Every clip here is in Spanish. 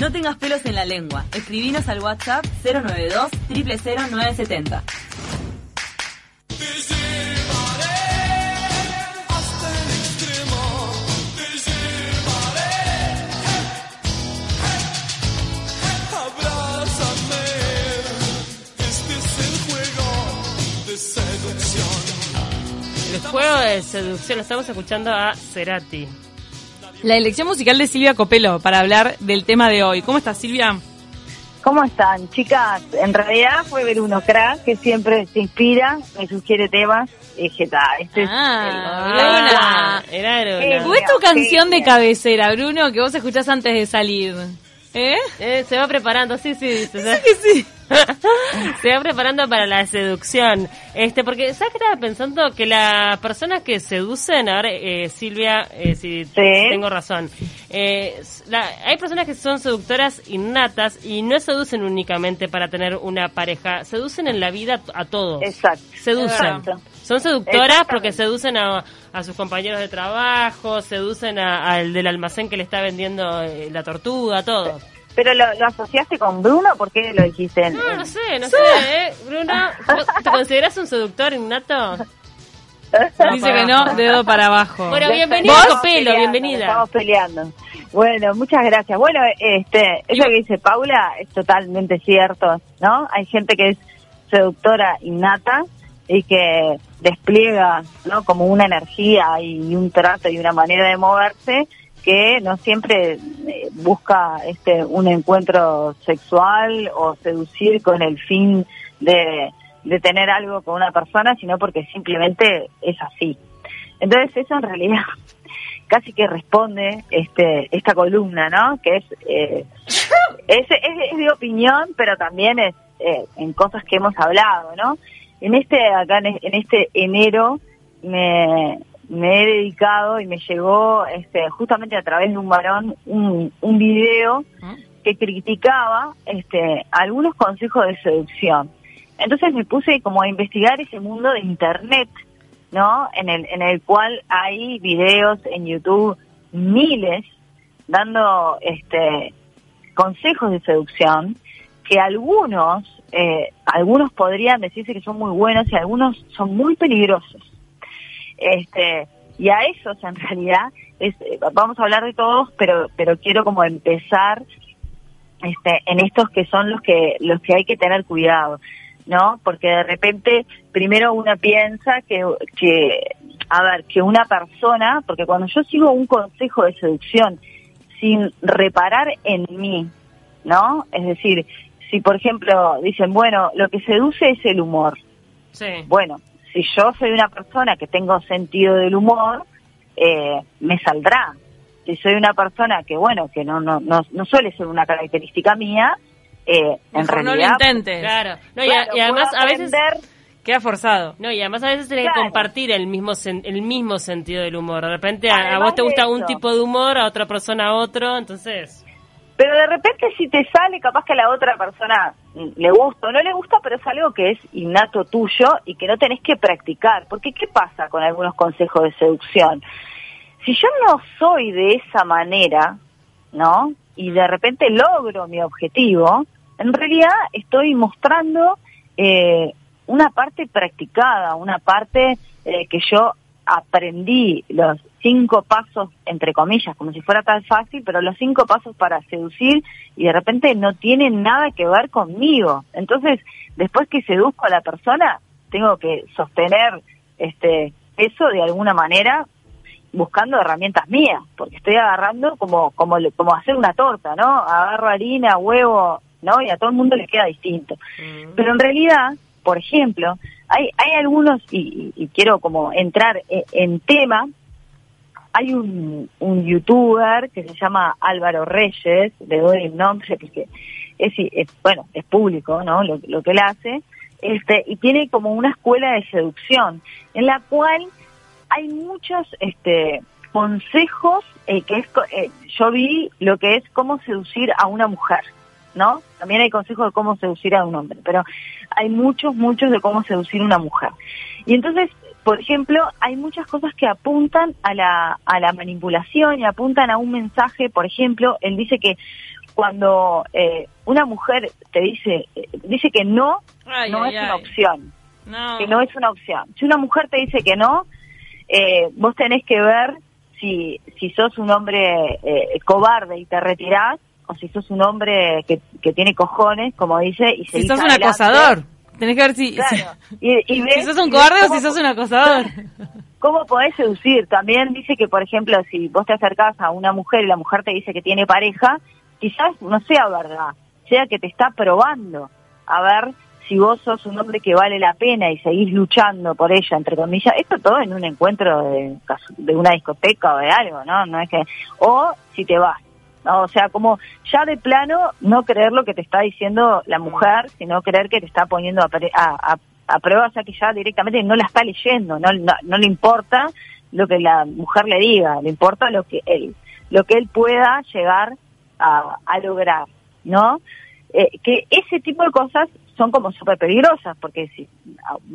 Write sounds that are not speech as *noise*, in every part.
No tengas pelos en la lengua. Escribinos al WhatsApp 092 000970. El juego de seducción, estamos escuchando a Cerati. La elección musical de Silvia Copelo para hablar del tema de hoy. ¿Cómo estás, Silvia? ¿Cómo están, chicas? En realidad fue ver uno crack que siempre se inspira, me sugiere temas. Y dije, "Ta, este Ah, es Era Genio. Bruna. ¿Cuál es tu canción de cabecera, Bruno, que vos escuchás antes de salir? ¿Eh? Eh, se va preparando, sí, sí. Dice que sí. *laughs* se va preparando para la seducción. Este, porque, ¿sabes qué estaba pensando? Que las personas que seducen, ahora, eh, Silvia, eh, si Sí. tengo razón, eh, la- hay personas que son seductoras innatas y no seducen únicamente para tener una pareja, seducen en la vida a todos. Exacto. Seducen. Exacto. Son seductoras porque seducen a, a sus compañeros de trabajo, seducen a- al del almacén que le está vendiendo eh, la tortuga, todo. ¿Pero lo, lo asociaste con Bruno? ¿Por qué lo dijiste? en- No, no sé, no sé, ¿eh? Bruno, ¿vos ¿te consideras un seductor innato? Dice que no, dedo para abajo. Bueno, Copelo, peleando, bienvenida. Estamos peleando. Bueno, muchas gracias. Bueno, este, eso que dice Paula es totalmente cierto, ¿no? Hay gente que es seductora innata y que despliega, ¿no? Como una energía y un trato y una manera de moverse que no siempre eh, busca este un encuentro sexual o seducir con el fin de, de tener algo con una persona, sino porque simplemente es así. Entonces eso en realidad *laughs* casi que responde este esta columna, ¿no? Que es eh, es, es- de opinión, pero también es eh, en cosas que hemos hablado, ¿no? En este acá en este enero me, me he dedicado y me llegó este justamente a través de un varón un, un video que criticaba este algunos consejos de seducción. Entonces me puse como a investigar ese mundo de internet, ¿no? En el, en el cual hay videos en YouTube miles dando este consejos de seducción que algunos eh, algunos podrían decirse que son muy buenos y algunos son muy peligrosos este y a esos en realidad es, eh, vamos a hablar de todos pero pero quiero como empezar este en estos que son los que los que hay que tener cuidado no porque de repente primero uno piensa que que a ver que una persona porque cuando yo sigo un consejo de seducción sin reparar en mí no es decir si por ejemplo dicen bueno lo que seduce es el humor Sí. bueno, si yo soy una persona que tengo sentido del humor, eh, me saldrá. Si soy una persona que, bueno, que no no no, no suele ser una característica mía, eh, en Mejor no lo realidad... intentes. Claro. No, y, claro, a- y además a veces... Queda forzado. No, y además a veces tenés que Claro. compartir el mismo sen- el mismo sentido del humor. De repente a, vos te gusta un tipo de humor, a otra persona otro, entonces... Pero de repente si te sale, capaz que a la otra persona le gusta o no le gusta, pero es algo que es innato tuyo y que no tenés que practicar. Porque ¿qué pasa con algunos consejos de seducción? Si yo no soy de esa manera, ¿no? Y de repente logro mi objetivo, en realidad estoy mostrando eh, una parte practicada, una parte eh, que yo aprendí los cinco pasos, entre comillas, como si fuera tan fácil, pero los cinco pasos para seducir y de repente no tienen nada que ver conmigo. Entonces, después que seduzco a la persona, tengo que sostener este eso de alguna manera buscando herramientas mías, porque estoy agarrando como como como hacer una torta, ¿no? Agarro harina, huevo, ¿no? Y a todo el mundo le queda distinto. Pero en realidad, por ejemplo, hay hay algunos y, y- quiero como entrar e- en tema. Hay un, un youtuber que se llama Álvaro Reyes, le doy el nombre porque es, bueno es público, ¿no? Lo, lo que él hace, este y tiene como una escuela de seducción en la cual hay muchos este consejos eh, que es eh, yo vi lo que es cómo seducir a una mujer no también hay consejos de cómo seducir a un hombre pero hay muchos muchos de cómo seducir a una mujer. Y entonces por ejemplo hay muchas cosas que apuntan a la a la manipulación y apuntan a un mensaje. Por ejemplo él dice que cuando eh, una mujer te dice eh, dice que no, Ay, no ay, es una opción, No. que no es una opción. Si una mujer te dice que no, eh, vos tenés que ver si, si sos un hombre eh, cobarde y te retirás, o si sos un hombre que, que tiene cojones, como dice, y Si sos un adelante. acosador. Tenés que ver si, Claro. si, Y, y si ves- sos un cobarde o si sos un acosador. *laughs* ¿Cómo podés seducir? También dice que, por ejemplo, si vos te acercás a una mujer y la mujer te dice que tiene pareja, quizás no sea verdad, sea que te está probando a ver si vos sos un hombre que vale la pena y seguís luchando por ella, entre comillas. Esto todo en un encuentro de, de una discoteca o de algo, ¿no? No es que o si te vas. ¿No? O sea, como ya de plano no creer lo que te está diciendo la mujer, sino creer que te está poniendo a, a- a prueba, o sea que ya directamente no la está leyendo, no, no, no le importa lo que la mujer le diga, le importa lo que él, lo que él pueda llegar a, a lograr, ¿no? Eh, que ese tipo de cosas son como súper peligrosas, porque si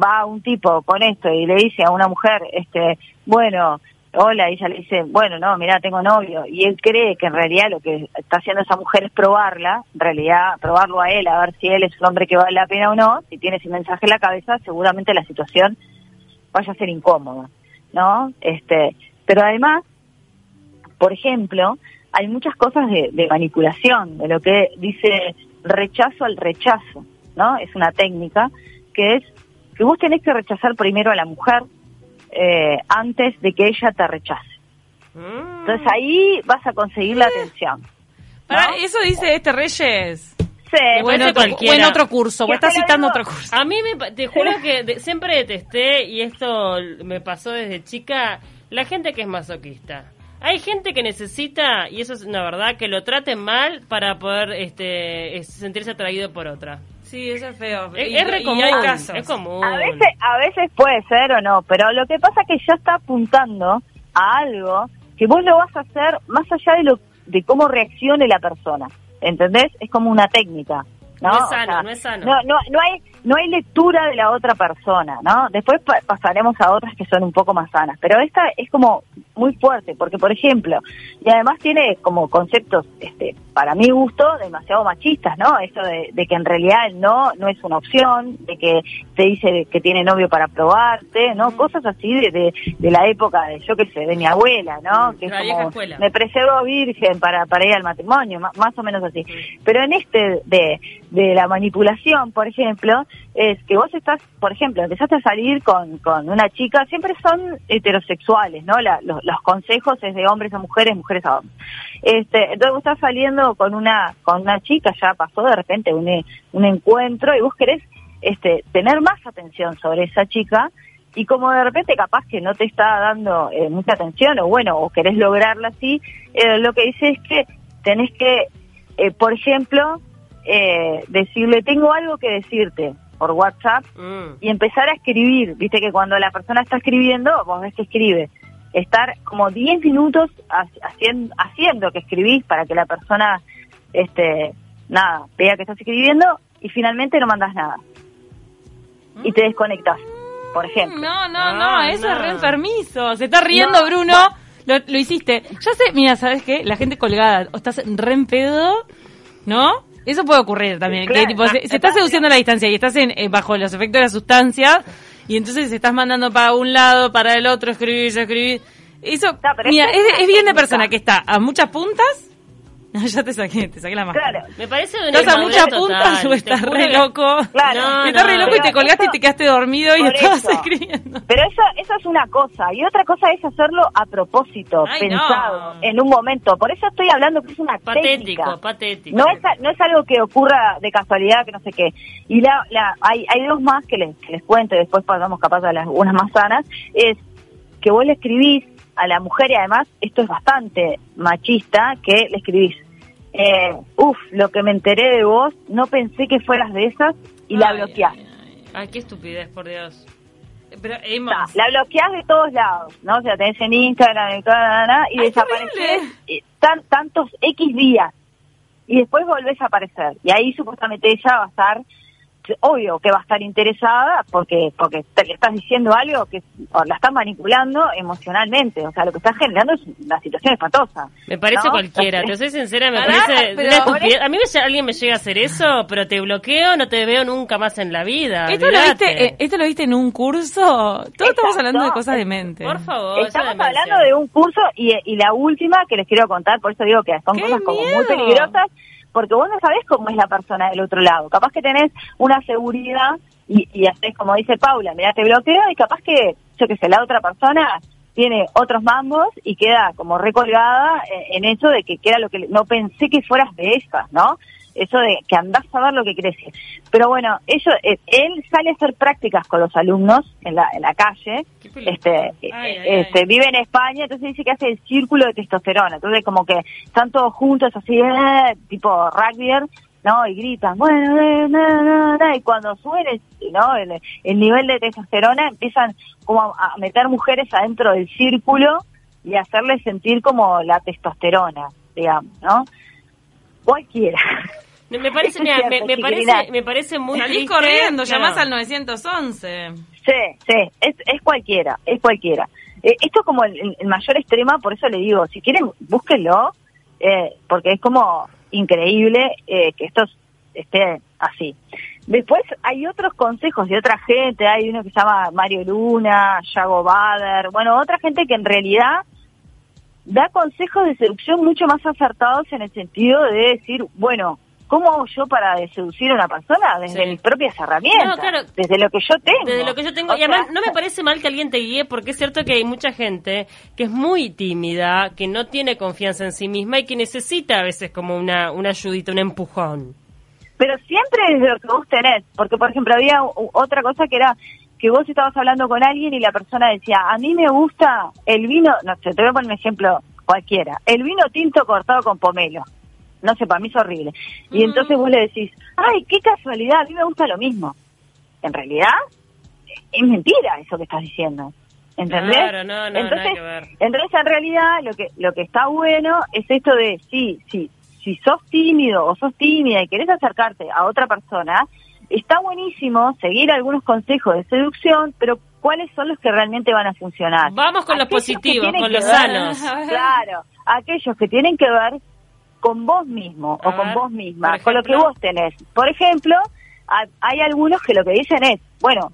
va un tipo con esto y le dice a una mujer, este, bueno, hola, y ella le dice, bueno, no, mira, tengo novio, y él cree que en realidad lo que está haciendo esa mujer es probarla, en realidad probarlo a él, a ver si él es un hombre que vale la pena o no, si tiene ese mensaje en la cabeza, seguramente la situación vaya a ser incómoda, ¿no? Este, pero además, por ejemplo, hay muchas cosas de, de manipulación, de lo que dice rechazo al rechazo, ¿no? Es una técnica que es que vos tenés que rechazar primero a la mujer eh, antes de que ella te rechace. Mm. Entonces ahí vas a conseguir la atención. ¿no? Eso dice este Reyes. Sí, O en, parece otro, cualquiera. o en otro curso, o Que estás citando otro curso. A mí me, pa- te juro que de- siempre detesté, y esto me pasó desde chica, la gente que es masoquista. Hay gente que necesita, y eso es una verdad, que lo traten mal para poder este, es- sentirse atraído por otra. Sí, eso es feo. Es, Y- es re y común, hay casos. es común. A veces, a veces puede ser o no, pero lo que pasa es que ya está apuntando a algo que vos lo vas a hacer más allá de lo de cómo reaccione la persona, ¿entendés? Es como una técnica, ¿no? No es O sano, sea, no es sano. No, no, no hay no hay lectura de la otra persona, ¿no? Después pa- pasaremos a otras que son un poco más sanas, pero esta es como muy fuerte, porque por ejemplo, y además tiene como conceptos, este, para mi gusto, demasiado machistas, ¿no? Esto de, de que en realidad el no no es una opción, de que te dice que tiene novio para probarte, ¿no? Cosas así de, de, de la época de, yo qué sé, de mi abuela, ¿no? Que es La como, escuela. me preservo virgen para, para ir al matrimonio, ma- más o menos así. Pero en este de, de la manipulación, por ejemplo, es que vos estás, por ejemplo, empezaste a salir con, con una chica, siempre son heterosexuales, ¿no? La- los, los consejos es de hombres a mujeres, mujeres a hombres. Este, entonces vos estás saliendo con una, con una chica, ya pasó de repente un, un encuentro y vos querés este, tener más atención sobre esa chica y como de repente capaz que no te está dando eh, mucha atención o bueno, o querés lograrla así, eh, lo que dice es que tenés que, eh, por ejemplo, eh, decirle, tengo algo que decirte por WhatsApp Mm. y empezar a escribir. Viste que cuando la persona está escribiendo, vos ves que escribe. Estar como 10 minutos ha- haciendo, haciendo que escribís para que la persona, este, nada, vea que estás escribiendo y finalmente no mandas nada. Y te desconectas, por ejemplo. No, no, Ah, no, eso no. es re enfermizo. Se está riendo, No, Bruno. Lo, lo hiciste. Ya sé, mira, ¿sabes qué? La gente colgada. O estás re en pedo, ¿no? Eso puede ocurrir también. Claro. Que, tipo, se, se está seduciendo a la distancia y estás en, eh, bajo los efectos de la sustancia y entonces estás mandando para un lado, para el otro, escribir, escribir. Eso, No, pero mira, es, es la es bien de persona que está a muchas puntas. *laughs* No, ya te saqué, te saqué la máscara. Claro. Me parece de una ¿Estás a muchas puntas o estás re que- loco? Claro. No, estás re no. loco y te Pero colgaste y eso- te quedaste dormido y estabas eso. escribiendo. Pero eso, eso es una cosa. Y otra cosa es hacerlo a propósito, Ay, pensado, no. en un momento. Por eso estoy hablando que es una Patético, técnica. patético. No es, a- no es algo que ocurra de casualidad, que no sé qué. Y la, la, hay, hay dos más que les, que les cuento y después pasamos capaz a las unas más sanas. Es que vos le escribís a la mujer y además esto es bastante machista, que le escribís, eh, uf, lo que me enteré de vos, no pensé que fueras de esas y la bloqueás. ay, ay. Ay, qué estupidez, por Dios. Pero, Está, Emma, la bloqueás de todos lados, ¿no? O sea, tenés en Instagram y Ay, qué desapareces eh, tan, tantos X días y después volvés a aparecer. Y ahí supuestamente ella va a estar obvio que va a estar interesada porque porque te le estás diciendo algo que o la estás manipulando emocionalmente, o sea, lo que estás generando es una situación espantosa. Me parece ¿no? cualquiera, te soy sincera, me parece pero- una estupidez. A mí me, alguien me llega a hacer eso, pero te bloqueo, no te veo nunca más en la vida. ¿Esto lo, viste, eh, ¿Esto lo viste en un curso? Todos estamos hablando de cosas de mente. Por favor. Estamos hablando de un curso y, y la última que les quiero contar, por eso digo que son ¡Qué cosas como muy peligrosas, porque vos no sabés cómo es la persona del otro lado. Capaz que tenés una seguridad y, y haces como dice Paula, mira, te bloqueo y capaz que, yo que sé, la otra persona tiene otros mambos y queda como recolgada en, en eso de que, que era lo que no pensé que fueras de esas, ¿no? Eso de que andás a ver lo que decir. Pero bueno, ellos, eh, él sale a hacer prácticas con los alumnos en la, en la calle, este, eh, ay, este, ay. vive en España, entonces dice que hace el círculo de testosterona. Entonces como que están todos juntos así, eh, tipo rugby, ¿no? Y gritan, bueno, eh, na, na, na, y cuando suben el, ¿no? el, el nivel de testosterona empiezan como a, a meter mujeres adentro del círculo y hacerles sentir como la testosterona, digamos, ¿no? Cualquiera. Me- parece, *laughs* mira, me, cierto, me parece, chiquilina. me parece muy Salís triste, corriendo, claro. llamás al 911. Sí, sí, es, es cualquiera, es cualquiera. Eh, esto es como el mayor extrema, por eso le digo, si quieren, búsquenlo, eh, porque es como increíble eh, que esto esté así. Después hay otros consejos de otra gente, hay uno que se llama Mario Luna, Yago Bader, bueno, otra gente que en realidad da consejos de seducción mucho más acertados en el sentido de decir, bueno, ¿cómo hago yo para seducir a una persona? Desde Sí. mis propias herramientas, No, claro. desde lo que yo tengo. Desde lo que yo tengo, O y además no me parece mal que alguien te guíe porque es cierto que hay mucha gente que es muy tímida, que no tiene confianza en sí misma y que necesita a veces como una, una ayudita, un empujón. Pero siempre desde lo que vos tenés, porque por ejemplo había otra cosa que era que vos estabas hablando con alguien y la persona decía, a mí me gusta el vino, no sé, te voy a poner un ejemplo cualquiera, el vino tinto cortado con pomelo. No sé, para mí es horrible. Y Mm. entonces vos le decís, ay, qué casualidad, a mí me gusta lo mismo. En realidad, es mentira eso que estás diciendo. ¿Entendés? Claro, no, no, entonces, que ver. entonces, en realidad, lo que lo que está bueno es esto de, sí, sí, si sos tímido o sos tímida y querés acercarte a otra persona, está buenísimo seguir algunos consejos de seducción, pero ¿cuáles son los que realmente van a funcionar? Vamos con los Aquellos que positivos, con los ver- sanos. Claro, aquellos que tienen que ver con vos mismo A o con vos misma, con lo que vos tenés. Por ejemplo, ha- hay algunos que lo que dicen es, bueno,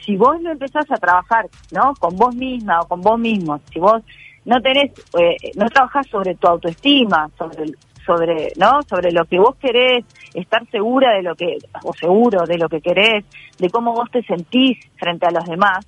si vos no empezás a trabajar, ¿no? Con vos misma o con vos mismo, si vos no tenés, eh, no trabajás sobre tu autoestima, sobre, el- sobre, ¿no? Sobre lo que vos querés, estar segura de lo que, o seguro de lo que querés, de cómo vos te sentís frente a los demás,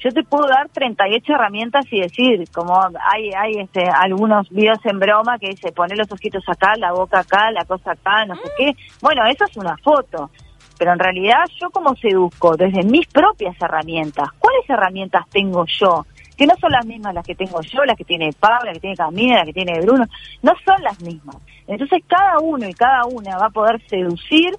yo te puedo dar 38 herramientas y decir, como hay hay este algunos videos en broma que dice poner los ojitos acá, la boca acá, la cosa acá, no sé qué. Bueno, eso es una foto. Pero en realidad yo como seduzco desde mis propias herramientas. ¿Cuáles herramientas tengo yo? Que no son las mismas las que tengo yo, las que tiene Pablo, las que tiene Camila, las que tiene Bruno. No son las mismas. Entonces cada uno y cada una va a poder seducir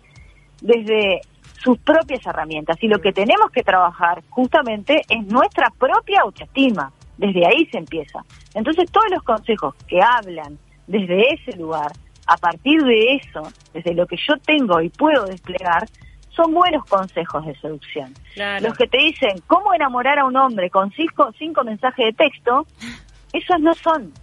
desde sus propias herramientas. Y lo que tenemos que trabajar justamente es nuestra propia autoestima. Desde ahí se empieza. Entonces todos los consejos que hablan desde ese lugar, a partir de eso, desde lo que yo tengo y puedo desplegar, son buenos consejos de seducción. Claro. Los que te dicen cómo enamorar a un hombre con cinco, cinco mensajes de texto, esos no son,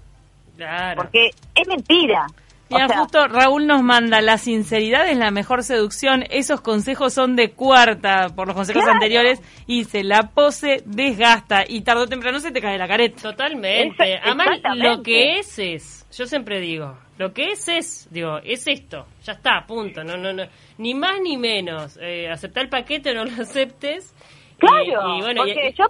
Claro. porque es mentira. O Mira, sea, justo Raúl nos manda, la sinceridad es la mejor seducción, esos consejos son de cuarta por los consejos Claro. anteriores y se la pose desgasta y tarde o temprano se te cae la careta. Totalmente. Además, lo que es es, yo siempre digo, lo que es es, digo, es esto, ya está, punto, no, no, no, ni más ni menos. Eh, aceptar el paquete o no lo aceptes. Claro, y, bueno, y- porque yo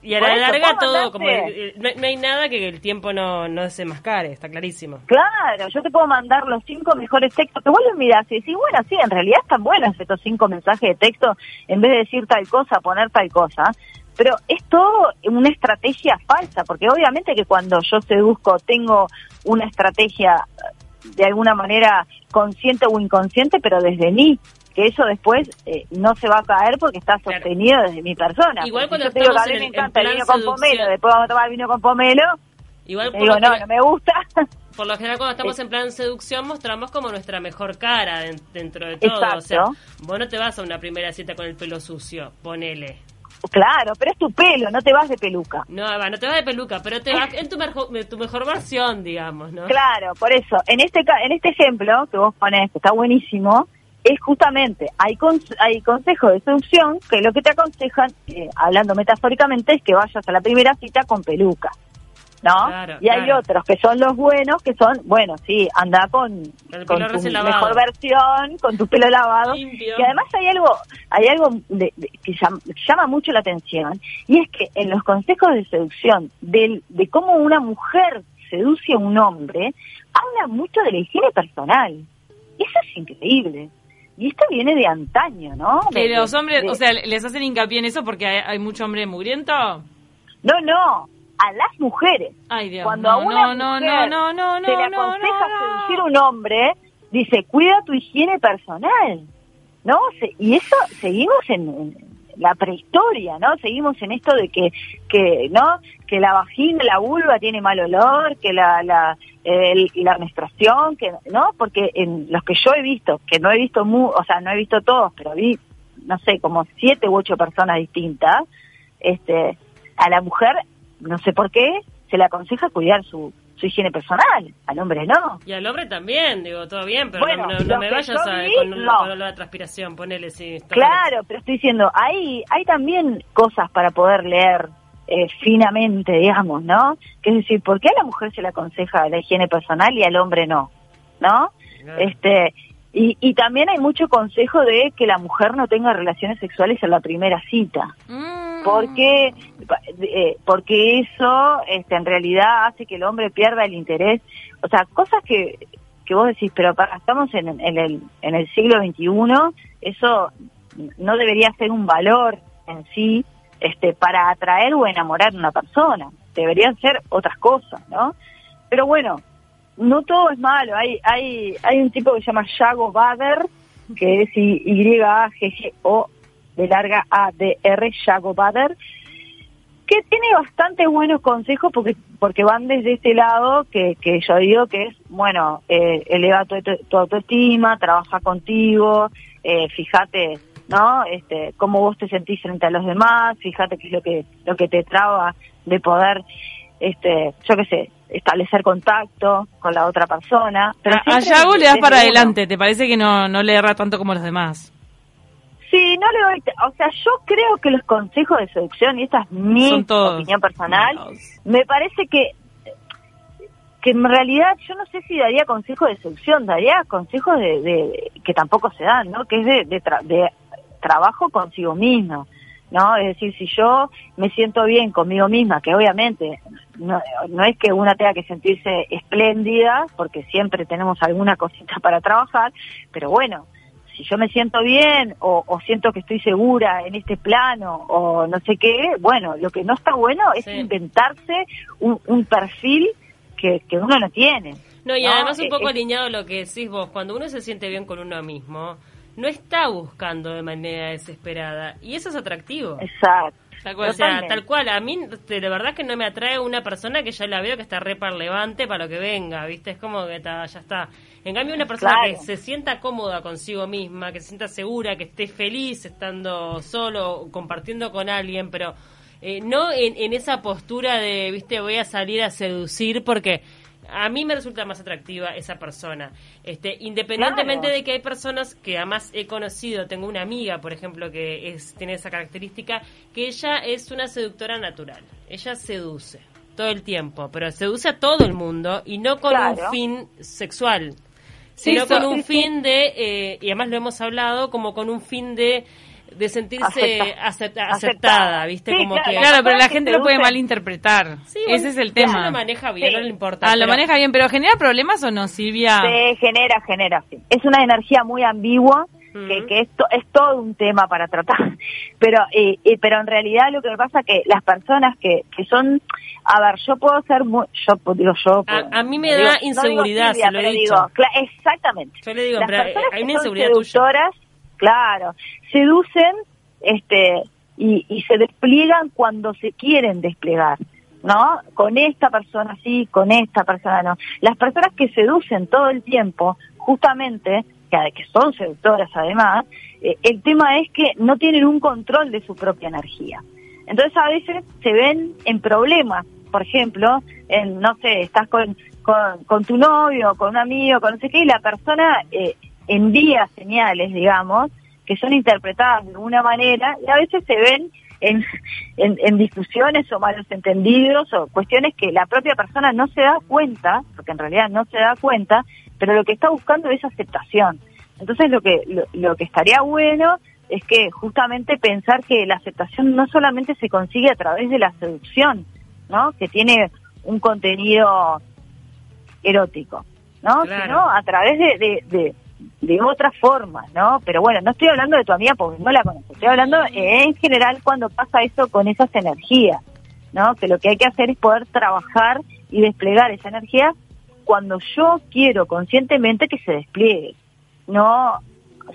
y a la eso, larga todo, como no, no hay nada que el tiempo no, no se mascare, está clarísimo. Claro, yo te puedo mandar los cinco mejores textos que vos los mirás y decís, bueno, sí, en realidad están buenos estos cinco mensajes de texto, en vez de decir tal cosa, poner tal cosa. Pero es todo una estrategia falsa, porque obviamente que cuando yo seduzco tengo una estrategia de alguna manera consciente o inconsciente, pero desde mí, que eso después eh, no se va a caer porque está Claro. sostenido desde mi persona. Igual Porque cuando yo te digo que a estamos mí en me el- en encanta el vino con pomelo, después vamos a tomar vino con pomelo, Igual digo, no, no me gusta. *laughs* por lo general cuando estamos en plan seducción mostramos como nuestra mejor cara den- dentro de todo. O sea, Exacto. vos no te vas a una primera cita con el pelo sucio, ponele. Claro, pero es tu pelo, no te vas de peluca. No, no te vas de peluca, pero te vas en tu, mejor- tu mejor versión, digamos, ¿no? Claro, por eso, en este en este ejemplo que vos ponés, que está buenísimo, es justamente, hay, hay consejos de seducción que lo que te aconsejan, eh, hablando metafóricamente, es que vayas a la primera cita con peluca, ¿no? Claro, y hay claro. otros que son los buenos, que son, bueno, sí, anda con, Con tu mejor versión, con tu pelo lavado. Limpio. Y además hay algo, hay algo de- de- que, llama, que llama mucho la atención, y es que en los consejos de seducción, del, de cómo una mujer seduce a un hombre, habla mucho de la higiene personal. Eso es increíble. Y esto viene de antaño, ¿no? Que De- los hombres, o sea, les hacen hincapié en eso porque hay, hay mucho hombre mugriento. No, no, a las mujeres. Ay, Dios. Cuando no, a una no, mujer no, no, se le aconseja seducir un hombre, dice, cuida tu higiene personal, ¿no? Se- y eso seguimos en, en la prehistoria, ¿no? Seguimos en esto de que, que ¿no? Que la vagina, la vulva tiene mal olor, que la, la, el- la menstruación, que, ¿no? Porque en los que yo he visto, que no he visto, mu o sea, no he visto todos, pero vi, no sé, como siete u ocho personas distintas, este, a la mujer, no sé por qué, se le aconseja cuidar su, su higiene personal, al hombre no. Y al hombre también, digo, todo bien, pero Bueno, no, no- no lo me vayas a, vi, con, no. con olor a transpiración, ponele, sí. Claro, pero estoy diciendo, hay, hay también cosas para poder leer eh, finamente, digamos, ¿no? Que es decir, ¿por qué a la mujer se le aconseja la higiene personal y al hombre no? ¿No? Claro. Este, y, y también hay mucho consejo de que la mujer no tenga relaciones sexuales en la primera cita. Mm. Porque eh, porque eso este, en realidad hace que el hombre pierda el interés. O sea cosas que que vos decís pero para, estamos en, en el en el siglo XXI eso no debería ser un valor en sí este para atraer o enamorar a una persona. Deberían ser otras cosas no pero bueno no todo es malo. Hay hay hay un tipo que se llama Yago Bader que es Y Y A G G O de larga A D R Yago Bader que tiene bastante buenos consejos porque porque van desde este lado que, que yo digo que es bueno eh, eleva tu, tu- tu autoestima trabaja contigo eh, fíjate no este cómo vos te sentís frente a los demás fíjate qué es lo que lo que te traba de poder este yo qué sé establecer contacto con la otra persona pero A, Yago le das para uno. adelante, ¿te parece que no, no le erra tanto como los demás? Sí, no le doy, o sea, yo creo que los consejos de seducción, y esta es mi opinión personal, malos. me parece que que en realidad yo no sé si daría consejos de seducción, daría consejos de, de- que tampoco se dan, ¿no? Que es de, de, tra- de trabajo consigo mismo, ¿no? Es decir, si yo me siento bien conmigo misma, que obviamente no, no es que una tenga que sentirse espléndida, porque siempre tenemos alguna cosita para trabajar, pero bueno, si yo me siento bien o, o siento que estoy segura en este plano o no sé qué, bueno, lo que no está bueno es Sí. inventarse un, un perfil que, que uno no tiene. No, y ¿no? además un Eh, poco eh, alineado lo que decís vos, cuando uno se siente bien con uno mismo, no está buscando de manera desesperada. Y eso es atractivo. Exacto. Tal cual. O sea, tal cual, a mí de verdad que no me atrae una persona que ya la veo que está re levante para lo que venga, ¿viste? Es como que está, ya está. En cambio, una persona Claro. que se sienta cómoda consigo misma, que se sienta segura, que esté feliz estando solo, compartiendo con alguien, pero eh, no en, en esa postura de, ¿viste? Voy a salir a seducir porque a mí me resulta más atractiva esa persona. Este, independientemente Claro. de que hay personas que además he conocido, tengo una amiga, por ejemplo, que es, tiene esa característica, que ella es una seductora natural. Ella seduce todo el tiempo, pero seduce a todo el mundo y no con Claro. un fin sexual, sino con un sí, sí. fin de, eh, y además lo hemos hablado, como con un fin de de sentirse Acepta- acepta- aceptada. aceptada, ¿viste? Sí, como claro. que... Claro, pero la gente lo puede malinterpretar. Sí, bueno, Ese es el tema. lo maneja bien, Sí. no le importa. Ah, lo pero- maneja bien, pero ¿genera problemas o no, Silvia? Se genera, genera, sí. Es una energía muy ambigua, que, que esto es todo un tema para tratar. *laughs* Pero, eh, eh, pero en realidad lo que pasa que las personas que, que son, a ver, yo puedo ser muy, yo digo yo. A- a mí me da digo- no digo inseguridad, se lo he dicho. digo, exactamente. Yo le digo, las pero personas hay una inseguridad tuya. seductoras, claro, seducen, este, y, y se despliegan cuando se quieren desplegar. ¿no? Con esta persona sí, con esta persona no. Las personas que seducen todo el tiempo, justamente, que, son seductoras además, eh, el tema es que no tienen un control de su propia energía. Entonces a veces se ven en problemas, por ejemplo, en, no sé, estás con, con, con tu novio, con un amigo, con no sé qué, y la persona eh, envía señales, digamos, que son interpretadas de alguna manera, y a veces se ven en, en, en discusiones o malos entendidos o cuestiones que la propia persona no se da cuenta, porque en realidad no se da cuenta, pero lo que está buscando es aceptación. Entonces lo que, lo, lo que estaría bueno es que justamente pensar que la aceptación no solamente se consigue a través de la seducción, ¿no? Que tiene un contenido erótico, ¿no? Claro. Sino a través de, de, de, de otras formas, ¿no? Pero bueno, no estoy hablando de tu amiga porque no la conozco, estoy hablando eh, en general cuando pasa eso con esas energías, ¿no? Que lo que hay que hacer es poder trabajar y desplegar esa energía cuando yo quiero conscientemente que se despliegue, no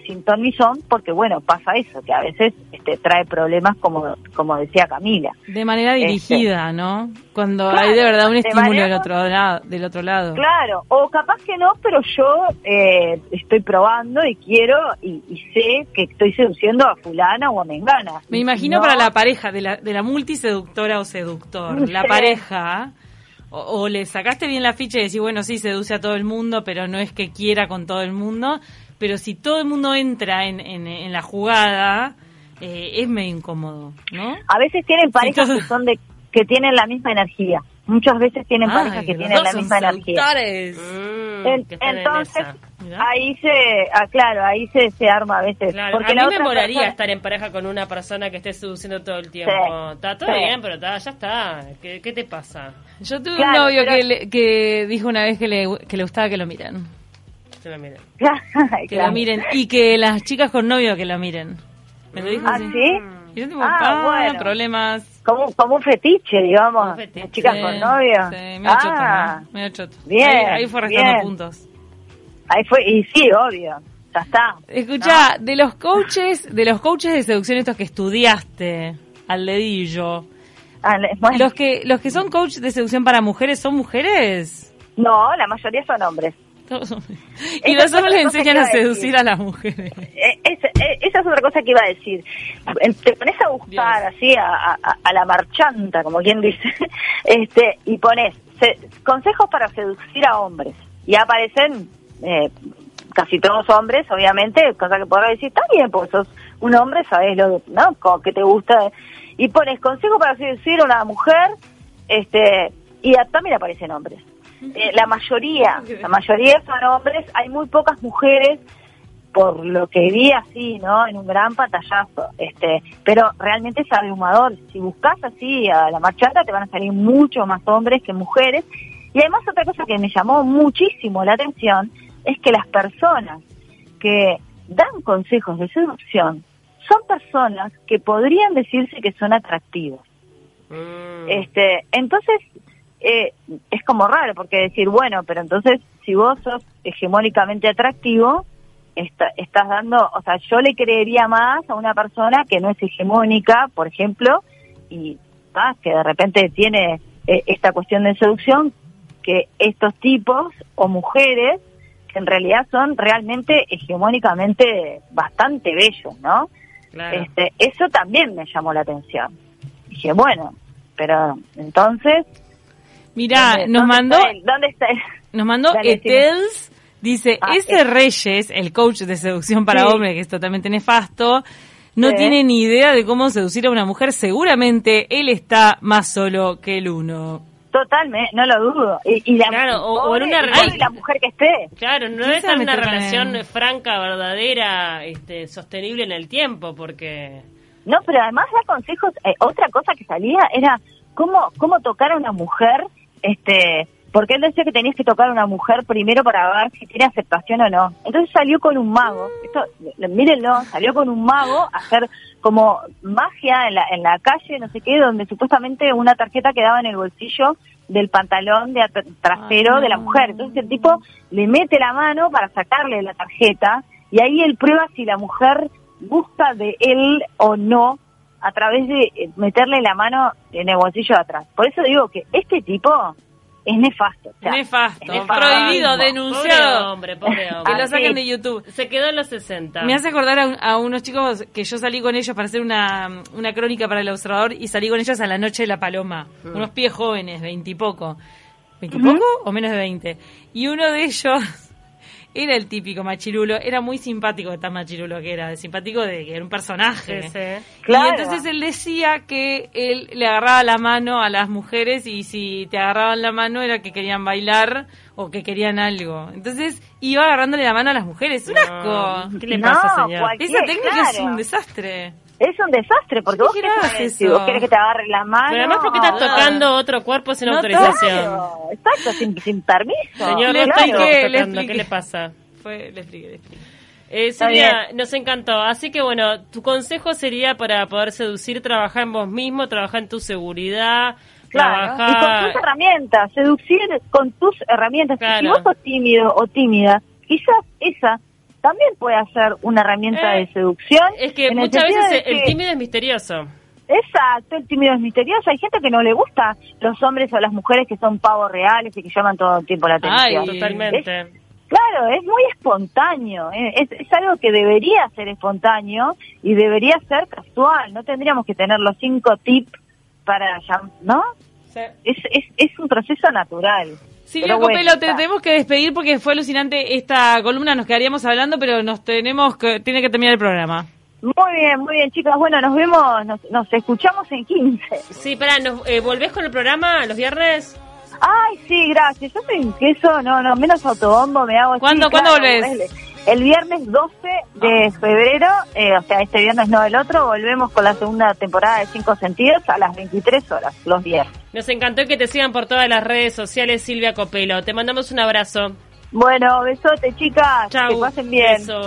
sin ton ni son, porque bueno, pasa eso, que a veces este, trae problemas como, como decía Camila. De manera Este. dirigida, ¿no? Cuando Claro, hay de verdad un estímulo manera- del otro lado. Del otro lado. Claro, o capaz que no, pero yo eh, estoy probando y quiero y, y sé que estoy seduciendo a fulana o a mengana. Me imagino No, para la pareja de la, de la multiseductora o seductor, la pareja, o, o le sacaste bien la ficha y decís, bueno, sí, seduce a todo el mundo, pero no es que quiera con todo el mundo, pero si todo el mundo entra en, en, en la jugada, eh, es medio incómodo, ¿no? A veces tienen parejas que son de que tienen la misma energía. Muchas veces tienen Ay, parejas que tienen la misma energía. Mm, En- entonces, ahí se, ah, claro, ahí se, se arma a veces. Claro, porque a la mí me molaría persona- estar en pareja con una persona que esté seduciendo todo el tiempo. Sí, Está todo sí. bien, pero está, ya está. ¿Qué, qué te pasa? Yo tuve Claro, un novio pero- que, le- que dijo una vez que le, que le gustaba que lo miren. Miren. *laughs* Que Claro. lo miren. Y que las chicas con novio que lo miren. Me lo dijo ¿Ah, así. sí? Y yo tipo, Ah, ah, bueno. problemas. Como, como un fetiche, digamos. Un fetiche. de Chicas Sí, con novio. Sí, medio choto, ah, ¿no? Medio choto. bien, Ahí, ahí fue restando bien. puntos. ahí fue, y sí, obvio. Ya está. Escucha, de los coaches, de los coaches de seducción estos que estudiaste al dedillo, Ah, bueno, los que los que son coaches de seducción para mujeres son mujeres. No, la mayoría son hombres. Y los hombres le enseñan a seducir a las mujeres. Eh, es- eh, esa es otra cosa que iba a decir. Te pones a buscar Dios. así a, a- a la marchanta, como quien dice, *laughs* este y pones se- consejos para seducir a hombres. Y aparecen eh, casi todos hombres, obviamente, cosa que podrás decir, está bien, porque sos un hombre, sabes lo ¿no? Como que te gusta. Y pones consejos para seducir a una mujer, este y también aparecen hombres. Eh, la mayoría, *laughs* la mayoría son hombres, hay muy pocas mujeres por lo que vi así, ¿no? En un gran pantallazo. Este, pero realmente es abrumador. Si buscas así a la marchata, te van a salir mucho más hombres que mujeres. Y además otra cosa que me llamó muchísimo la atención es que las personas que dan consejos de seducción son personas que podrían decirse que son atractivos. Mm. Este, entonces eh, es como raro porque decir, bueno, pero entonces si vos sos hegemónicamente atractivo, está- estás dando, o sea, yo le creería más a una persona que no es hegemónica, por ejemplo, y ah, que de repente tiene eh, esta cuestión de seducción, que estos tipos o mujeres que en realidad son realmente hegemónicamente bastante bellos, ¿no? Claro. Este, eso también me llamó la atención. Dije, bueno, pero entonces... Mirá, ¿dónde- nos dónde mandó está él? ¿Dónde está él? Nos mandó Dale, Etels, dice, Ah, ese es- Reyes, el coach de seducción para Sí. hombres, que es totalmente nefasto, no Sí. tiene ni idea de cómo seducir a una mujer. Seguramente él está más solo que el uno. Totalmente, no lo dudo. Y, y la, Claro, o- o en una relación- la mujer que esté. Claro, no ¿Quién es una relación franca, verdadera, este, sostenible en el tiempo, porque... No, pero además da consejos. eh, otra cosa que salía era cómo, cómo tocar a una mujer, este, porque él decía que tenías que tocar a una mujer primero para ver si tiene aceptación o no. Entonces salió con un mago. Esto, mírenlo, salió con un mago a hacer como magia en la, en la calle, no sé qué, donde supuestamente una tarjeta quedaba en el bolsillo del pantalón de trasero Ay, de la mujer. Entonces el tipo le mete la mano para sacarle la tarjeta y ahí él prueba si la mujer gusta de él o no a través de eh, meterle la mano en el bolsillo de atrás. Por eso digo que este tipo es nefasto. o sea, Nefasto, es nefasto. prohibido, Pobre denunciado. hombre, pobre *laughs* Que hombre. lo Ah, saquen de YouTube. Se quedó en los 60. Me hace acordar a, un- a unos chicos que yo salí con ellos para hacer una, una crónica para el observador y salí con ellos a la noche de la paloma. Mm. Unos pies jóvenes, veintipoco. ¿Veintipoco o menos de veinte? Y uno de ellos era el típico machirulo. Era muy simpático de tan machirulo que era. Simpático de que era un personaje. Sí, sí. Claro. Y entonces él decía que él le agarraba la mano a las mujeres y si te agarraban la mano era que querían bailar o que querían algo. Entonces iba agarrándole la mano a las mujeres. ¡Un asco! ¿Qué le No, pasa, señor? Esa técnica es un desastre. Es un desastre, porque ¿Qué vos querés si vos querés que te agarre la mano. Pero además porque estás tocando otro cuerpo sin No, autorización. Claro, exacto, sin, sin permiso. Señor, Le no claro. expliqué, le tocando. ¿Qué le pasa? Fue, le expliqué, le expliqué. Eh, Silvia, nos encantó. Así que bueno, tu consejo sería para poder seducir, trabajar en vos mismo, trabajar en tu seguridad, Claro, y con trabajar... tus herramientas, seducir con tus herramientas. Claro. Si vos sos tímido o tímida, quizás esa también puede ser una herramienta Eh, de seducción. Es que el muchas veces el que- tímido es misterioso. Exacto, el tímido es misterioso. Hay gente que no le gusta los hombres o las mujeres que son pavos reales y que llaman todo el tiempo la atención. Ay, Totalmente. Claro, es muy espontáneo, eh, es, es algo que debería ser espontáneo y debería ser casual, no tendríamos que tener los cinco tips para, ¿no? Es, es, es un proceso natural. Silvia Pero bueno, Copelo, te está. tenemos que despedir porque fue alucinante esta columna, nos quedaríamos hablando, pero nos tenemos que, tiene que terminar el programa. Muy bien, muy bien, chicas. Bueno, nos vemos, nos, nos escuchamos en 15. Sí, pará, ¿nos, eh, ¿volvés con el programa los viernes? Ay, sí, gracias. Yo soy queso, no, no, menos autobombo me hago. ¿Cuándo- sí, cuándo claro, volvés? El viernes 12 de febrero, eh, o sea, este viernes no el otro, volvemos con la segunda temporada de Cinco Sentidos a las 23 horas, los viernes. Nos encantó que te sigan por todas las redes sociales, Silvia Copelo. Te mandamos un abrazo. Bueno, besote, chicas. Chau. Que pasen bien. Beso.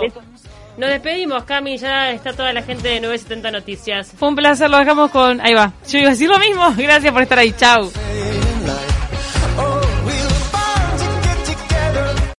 Nos despedimos, Cami. Ya está toda la gente de 970 Noticias. Fue un placer, lo dejamos con... Ahí va, yo iba a decir lo mismo, *laughs* gracias por estar ahí, chau.